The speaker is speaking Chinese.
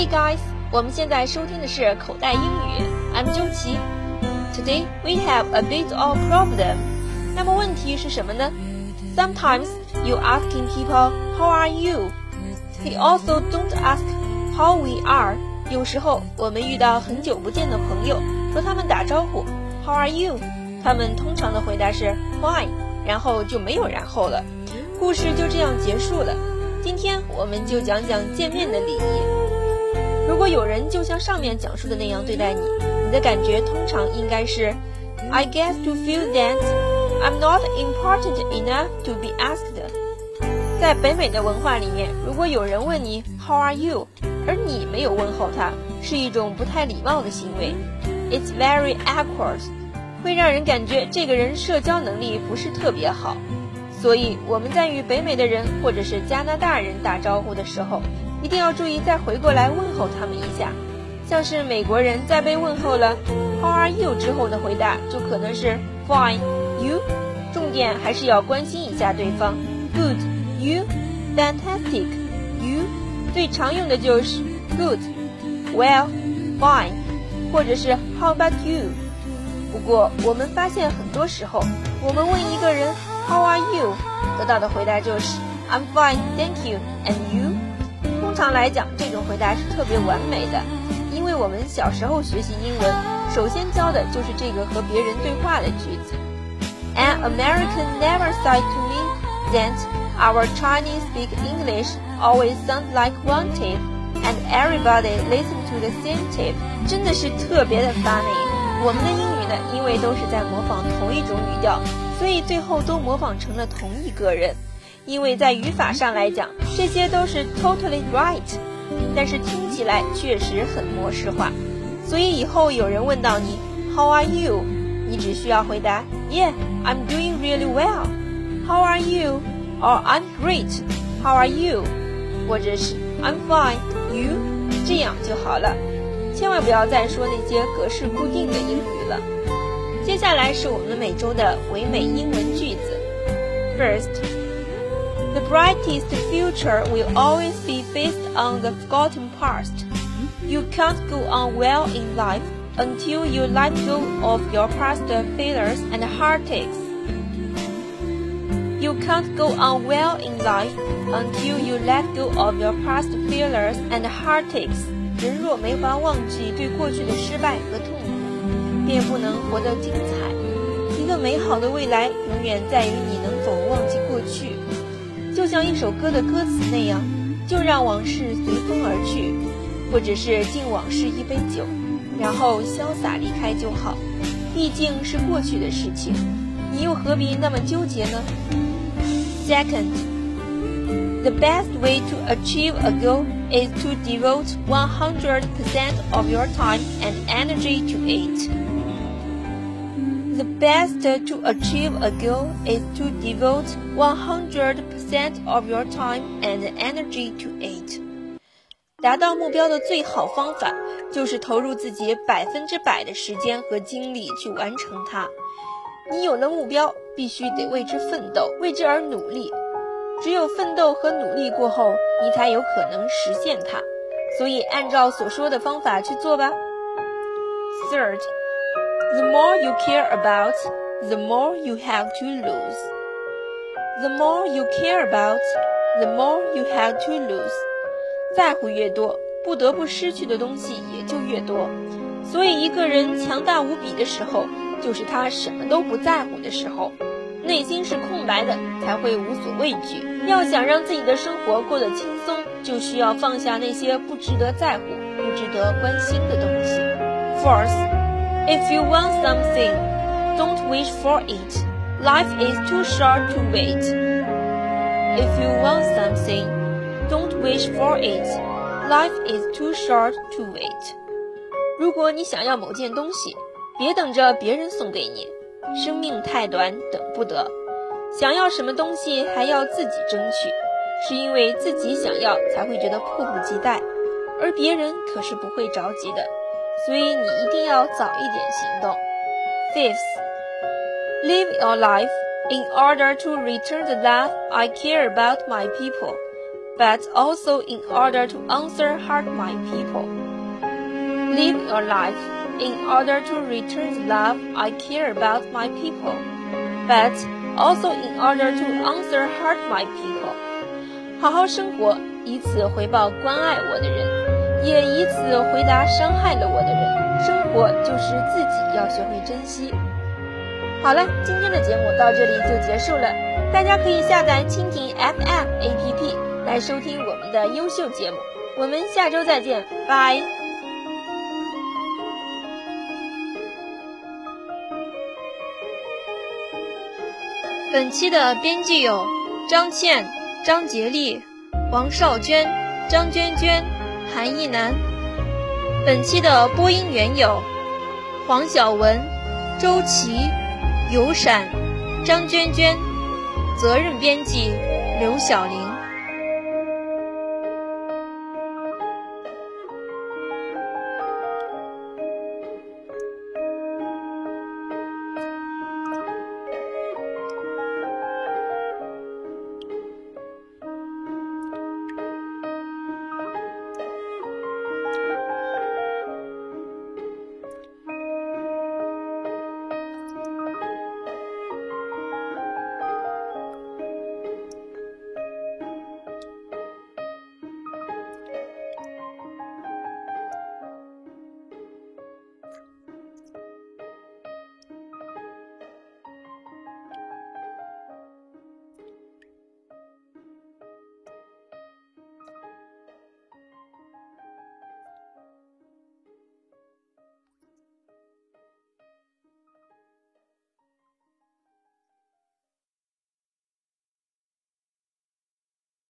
Hey guys，我们现在收听的是口袋英语。I'm 周琦。Today we have a bit of problem。那么问题是什么呢？Sometimes you asking people how are you，he also don't ask how we are。有时候我们遇到很久不见的朋友，和他们打招呼，How are you？他们通常的回答是 Fine，然后就没有然后了，故事就这样结束了。今天我们就讲讲见面的礼仪。如果有人就像上面讲述的那样对待你，你的感觉通常应该是，I guess to feel that I'm not important enough to be asked。在北美的文化里面，如果有人问你 How are you，而你没有问候他，是一种不太礼貌的行为。It's very awkward，会让人感觉这个人社交能力不是特别好。所以我们在与北美的人或者是加拿大人打招呼的时候。一定要注意，再回过来问候他们一下。像是美国人在被问候了 “How are you” 之后的回答，就可能是 “Fine, you”。重点还是要关心一下对方。Good, you. Fantastic, you. 最常用的就是 Good, Well, Fine，或者是 How about you？不过我们发现很多时候，我们问一个人 “How are you”，得到的回答就是 “I'm fine, thank you, and you”。常来讲，这种回答是特别完美的，因为我们小时候学习英文，首先教的就是这个和别人对话的句子。An American never said to me that our Chinese speak English always sounds like one tip, and everybody listen to the same tip.。真的是特别的 funny。我们的英语呢，因为都是在模仿同一种语调，所以最后都模仿成了同一个人。因为在语法上来讲，这些都是 totally right，但是听起来确实很模式化，所以以后有人问到你 How are you？你只需要回答 Yeah, I'm doing really well. How are you? Or I'm great. How are you? 或者是 I'm fine. You? 这样就好了，千万不要再说那些格式固定的英语了。接下来是我们每周的唯美英文句子。First. The brightest future will always be based on the forgotten past. You can't go on well in life until you let go of your past failures and heartaches. You can't go on well in life until you let go of your past failures and heartaches. 人若没法忘记对过去的失败和痛苦，便不能活得精彩。一个美好的未来，永远在于你能否忘记过去。 就像一首歌的歌词那样，就让往事随风而去，或者是敬往事一杯酒，然后潇洒离开就好。毕竟是过去的事情，你又何必那么纠结呢？Second, the best way to achieve a goal is to devote 100% of your time and energy to it. The best to achieve a goal is to devote 100% of your time and energy to it. 达到目标的最好方法就是投入自己百分之百的时间和精力去完成它。你有了目标，必须得为之奋斗，为之而努力。只有奋斗和努力过后，你才有可能实现它。所以，按照所说的方法去做吧。Third. The more you care about, the more you have to lose. The more you care about, the more you have to lose. 在乎越多，不得不失去的东西也就越多。所以，一个人强大无比的时候，就是他什么都不在乎的时候。内心是空白的，才会无所畏惧。要想让自己的生活过得轻松，就需要放下那些不值得在乎、不值得关心的东西。Fourth. If you want something, don't wish for it. Life is too short to wait. If you want something, don't wish for it. Life is too short to wait. 如果你想要某件东西，别等着别人送给你，生命太短，等不得。想要什么东西还要自己争取，是因为自己想要才会觉得迫不及待，而别人可是不会着急的。所以你一定要早一点行动。Fifth, live your life in order to return the love I care about my people. but also in order to answer hurt my people. Live your life in order to return the love I care about my people, but also in order to answer hurt my people. 好好生活，以此回报关爱我的人， 也以此回答伤害了我的人。生活就是自己要学会珍惜。好了，今天的节目到这里就结束了。大家可以下载蜻蜓 FM APP 来收听我们的优秀节目。我们下周再见，拜。本期的编辑有张倩、张杰丽、王少娟、张娟娟、韩一楠。本期的播音员有黄晓文、周琦。尤闪、张娟娟，责任编辑刘晓玲。